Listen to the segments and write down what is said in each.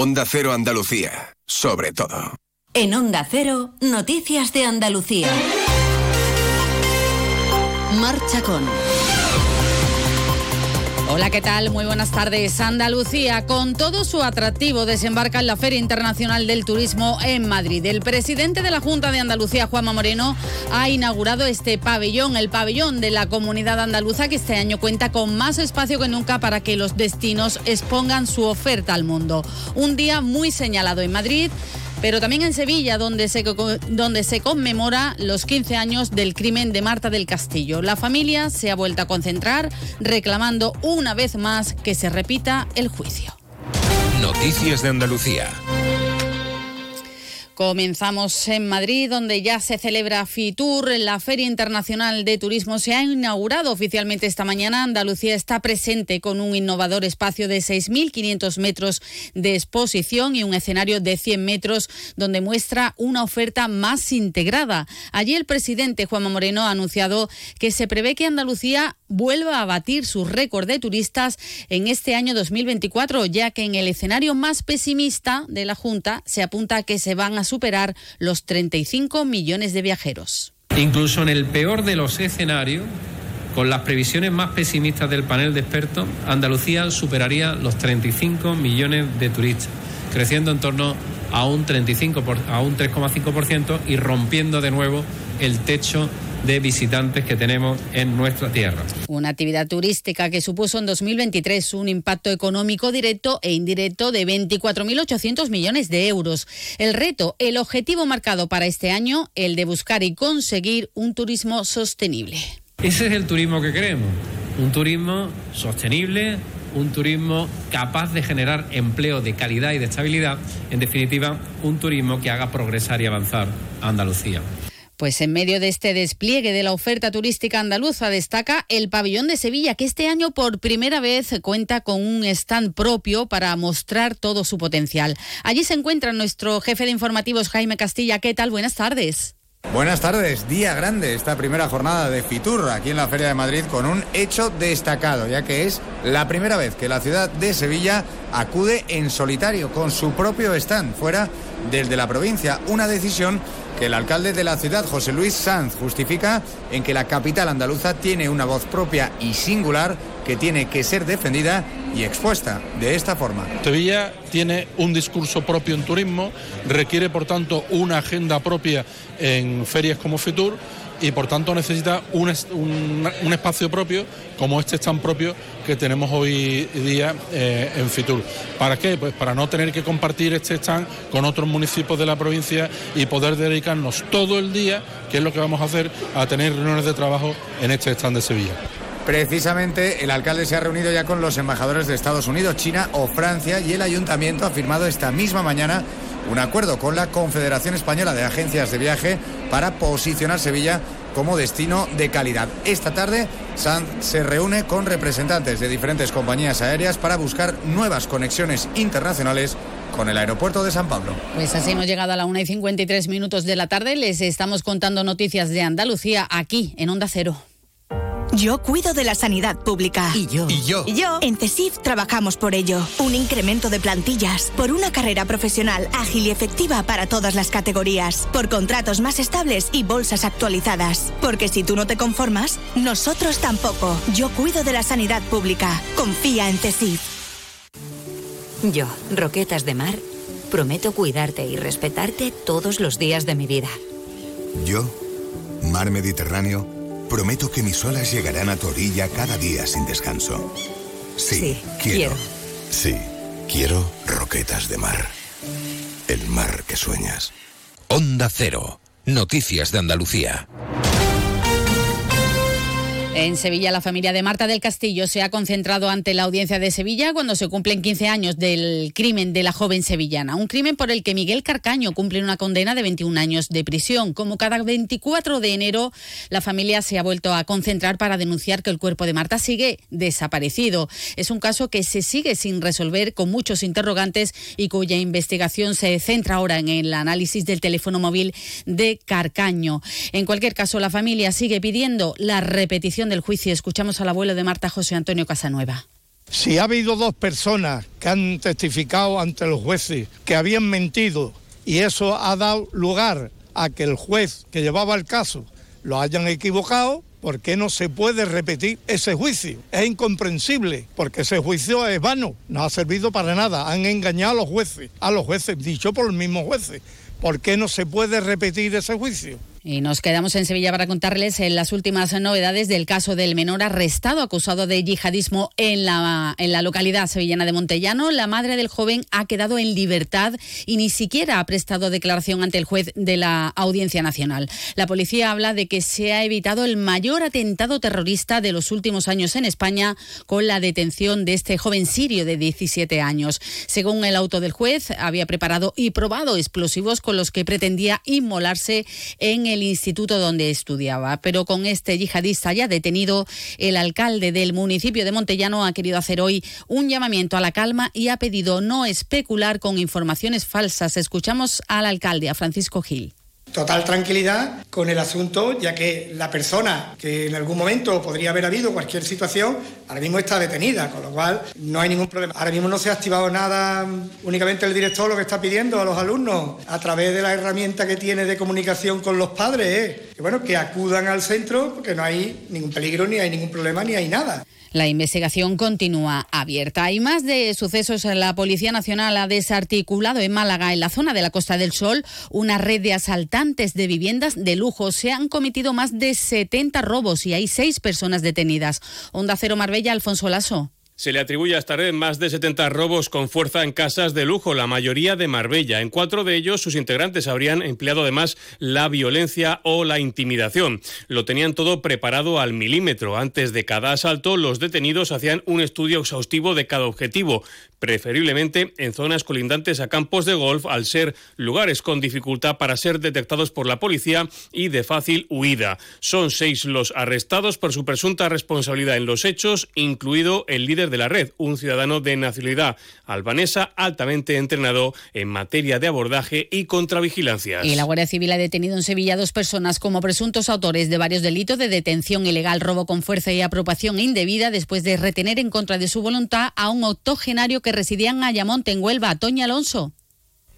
Onda Cero Andalucía, sobre todo. En Onda Cero, Noticias de Andalucía. Marcha con. Hola, ¿qué tal? Muy buenas tardes. Andalucía, con todo su atractivo, desembarca en la Feria Internacional del Turismo en Madrid. El presidente de la Junta de Andalucía, Juanma Moreno, ha inaugurado este pabellón, el pabellón de la comunidad andaluza, que este año cuenta con más espacio que nunca para que los destinos expongan su oferta al mundo. Un día muy señalado en Madrid pero también en Sevilla, donde se, conmemora los 15 años del crimen de Marta del Castillo. La familia se ha vuelto a concentrar reclamando una vez más que se repita el juicio. Noticias de Andalucía. Comenzamos en Madrid, donde ya se celebra FITUR, la Feria Internacional de Turismo. Se ha inaugurado oficialmente esta mañana. Andalucía está presente con un innovador espacio de 6.500 metros de exposición y un escenario de 100 metros donde muestra una oferta más integrada. Allí el presidente Juanma Moreno ha anunciado que se prevé que Andalucía vuelva a batir su récord de turistas en este año 2024, ya que en el escenario más pesimista de la Junta se apunta que se van a superar los 35 millones de viajeros. Incluso en el peor de los escenarios, con las previsiones más pesimistas del panel de expertos, Andalucía superaría los 35 millones de turistas, creciendo en torno a un 35 a un 3,5% y rompiendo de nuevo el techo de visitantes que tenemos en nuestra tierra. Una actividad turística que supuso en 2023 un impacto económico directo e indirecto de 24.800 millones de euros. El reto, el objetivo marcado para este año, el de buscar y conseguir un turismo sostenible. Ese es el turismo que queremos, un turismo sostenible, un turismo capaz de generar empleo de calidad y de estabilidad, en definitiva, un turismo que haga progresar y avanzar a Andalucía. Pues en medio de este despliegue de la oferta turística andaluza destaca el pabellón de Sevilla, que este año por primera vez cuenta con un stand propio para mostrar todo su potencial. Allí se encuentra nuestro jefe de informativos, Jaime Castilla. ¿Qué tal? Buenas tardes. Buenas tardes, día grande esta primera jornada de Fitur aquí en la Feria de Madrid con un hecho destacado, ya que es la primera vez que la ciudad de Sevilla acude en solitario con su propio stand fuera del de la provincia, una decisión que el alcalde de la ciudad, José Luis Sanz, justifica en que la capital andaluza tiene una voz propia y singular que tiene que ser defendida y expuesta de esta forma. Sevilla tiene un discurso propio en turismo, requiere por tanto una agenda propia en ferias como FITUR y por tanto necesita un, espacio propio como este stand propio que tenemos hoy día eh, en Fitur. ¿Para qué? Pues para no tener que compartir este stand con otros municipios de la provincia y poder dedicarnos todo el día, que es lo que vamos a hacer, a tener reuniones de trabajo en este stand de Sevilla. Precisamente el alcalde se ha reunido ya con los embajadores de Estados Unidos, China o Francia y el ayuntamiento ha firmado esta misma mañana un acuerdo con la Confederación Española de Agencias de Viaje para posicionar Sevilla como destino de calidad. Esta tarde Sanz se reúne con representantes de diferentes compañías aéreas para buscar nuevas conexiones internacionales con el aeropuerto de San Pablo. Pues así hemos llegado a la 1 y 53 minutos de la tarde. Les estamos contando noticias de Andalucía aquí en Onda Cero. Yo cuido de la sanidad pública. Y yo. Y yo. Y yo. En CESIF trabajamos por ello. Un incremento de plantillas. Por una carrera profesional ágil y efectiva para todas las categorías. Por contratos más estables y bolsas actualizadas. Porque si tú no te conformas, nosotros tampoco. Yo cuido de la sanidad pública. Confía en CESIF. Yo, Roquetas de Mar, prometo cuidarte y respetarte todos los días de mi vida. Yo, Mar Mediterráneo Prometo que mis olas llegarán a tu orilla cada día sin descanso. Sí, quiero. Sí, quiero roquetas de mar. El mar que sueñas. Onda Cero. Noticias de Andalucía. En Sevilla, la familia de Marta del Castillo se ha concentrado ante la audiencia de Sevilla cuando se cumplen 15 años del crimen de la joven sevillana. Un crimen por el que Miguel Carcaño cumple una condena de 21 años de prisión. Como cada 24 de enero, la familia se ha vuelto a concentrar para denunciar que el cuerpo de Marta sigue desaparecido. Es un caso que se sigue sin resolver con muchos interrogantes y cuya investigación se centra ahora en el análisis del teléfono móvil de Carcaño. En cualquier caso, la familia sigue pidiendo la repetición del juicio. Escuchamos al abuelo de Marta, José Antonio Casanueva. Si ha habido dos personas que han testificado ante los jueces que habían mentido y eso ha dado lugar a que el juez que llevaba el caso lo hayan equivocado, ¿por qué no se puede repetir ese juicio? Es incomprensible, porque ese juicio es vano, no ha servido para nada, han engañado a los jueces, a los jueces, dicho por los mismos jueces. ¿Por qué no se puede repetir ese juicio? Y nos quedamos en Sevilla para contarles en las últimas novedades del caso del menor arrestado acusado de yihadismo en la, en la localidad sevillana de Montellano. La madre del joven ha quedado en libertad y ni siquiera ha prestado declaración ante el juez de la Audiencia Nacional. La policía habla de que se ha evitado el mayor atentado terrorista de los últimos años en España con la detención de este joven sirio de 17 años. Según el auto del juez, había preparado y probado explosivos con los que pretendía inmolarse en el instituto donde estudiaba. Pero con este yihadista ya detenido, el alcalde del municipio de Montellano ha querido hacer hoy un llamamiento a la calma y ha pedido no especular con informaciones falsas. Escuchamos al alcalde, a Francisco Gil total tranquilidad con el asunto, ya que la persona que en algún momento podría haber habido cualquier situación, ahora mismo está detenida, con lo cual no hay ningún problema. Ahora mismo no se ha activado nada, únicamente el director lo que está pidiendo a los alumnos a través de la herramienta que tiene de comunicación con los padres, que bueno, que acudan al centro porque no hay ningún peligro, ni hay ningún problema, ni hay nada. La investigación continúa abierta. Y más de sucesos, la Policía Nacional ha desarticulado en Málaga, en la zona de la Costa del Sol, una red de asaltantes de viviendas de lujo. Se han cometido más de 70 robos y hay seis personas detenidas. Onda Cero Marbella, Alfonso Lasso. Se le atribuye a esta red más de 70 robos con fuerza en casas de lujo, la mayoría de Marbella. En cuatro de ellos, sus integrantes habrían empleado además la violencia o la intimidación. Lo tenían todo preparado al milímetro. Antes de cada asalto, los detenidos hacían un estudio exhaustivo de cada objetivo, preferiblemente en zonas colindantes a campos de golf, al ser lugares con dificultad para ser detectados por la policía y de fácil huida. Son seis los arrestados por su presunta responsabilidad en los hechos, incluido el líder de la red, un ciudadano de nacionalidad albanesa altamente entrenado en materia de abordaje y contravigilancia. Y la Guardia Civil ha detenido en Sevilla dos personas como presuntos autores de varios delitos de detención ilegal, robo con fuerza y apropiación indebida después de retener en contra de su voluntad a un octogenario que residía en Ayamonte, en Huelva, Toña Alonso.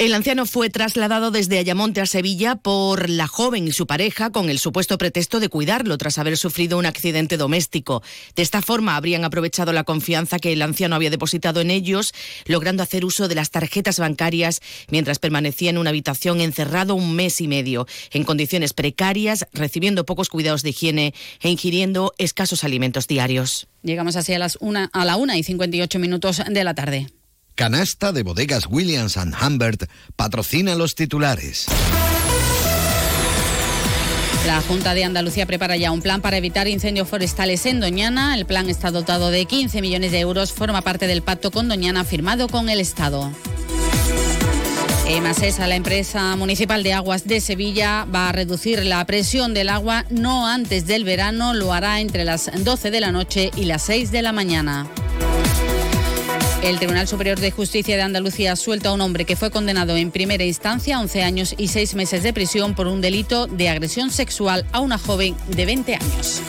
El anciano fue trasladado desde Ayamonte a Sevilla por la joven y su pareja con el supuesto pretexto de cuidarlo tras haber sufrido un accidente doméstico. De esta forma habrían aprovechado la confianza que el anciano había depositado en ellos, logrando hacer uso de las tarjetas bancarias mientras permanecía en una habitación encerrado un mes y medio, en condiciones precarias, recibiendo pocos cuidados de higiene e ingiriendo escasos alimentos diarios. Llegamos así a, las una, a la una y 58 minutos de la tarde. Canasta de bodegas Williams ⁇ Humbert patrocina los titulares. La Junta de Andalucía prepara ya un plan para evitar incendios forestales en Doñana. El plan está dotado de 15 millones de euros, forma parte del pacto con Doñana firmado con el Estado. EMASESA, la empresa municipal de aguas de Sevilla, va a reducir la presión del agua no antes del verano, lo hará entre las 12 de la noche y las 6 de la mañana. El Tribunal Superior de Justicia de Andalucía suelta a un hombre que fue condenado en primera instancia a 11 años y 6 meses de prisión por un delito de agresión sexual a una joven de 20 años.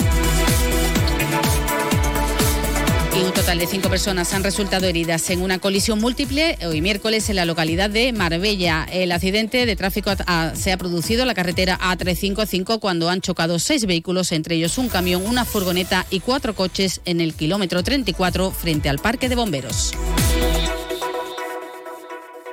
Total de cinco personas han resultado heridas en una colisión múltiple hoy miércoles en la localidad de Marbella. El accidente de tráfico se ha producido en la carretera A355 cuando han chocado seis vehículos, entre ellos un camión, una furgoneta y cuatro coches en el kilómetro 34 frente al parque de bomberos.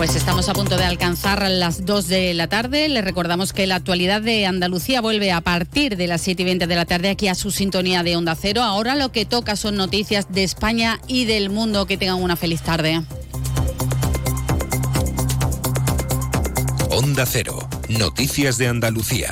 Pues estamos a punto de alcanzar las 2 de la tarde. Les recordamos que la actualidad de Andalucía vuelve a partir de las 7 y 20 de la tarde aquí a su sintonía de Onda Cero. Ahora lo que toca son noticias de España y del mundo. Que tengan una feliz tarde. Onda Cero. Noticias de Andalucía.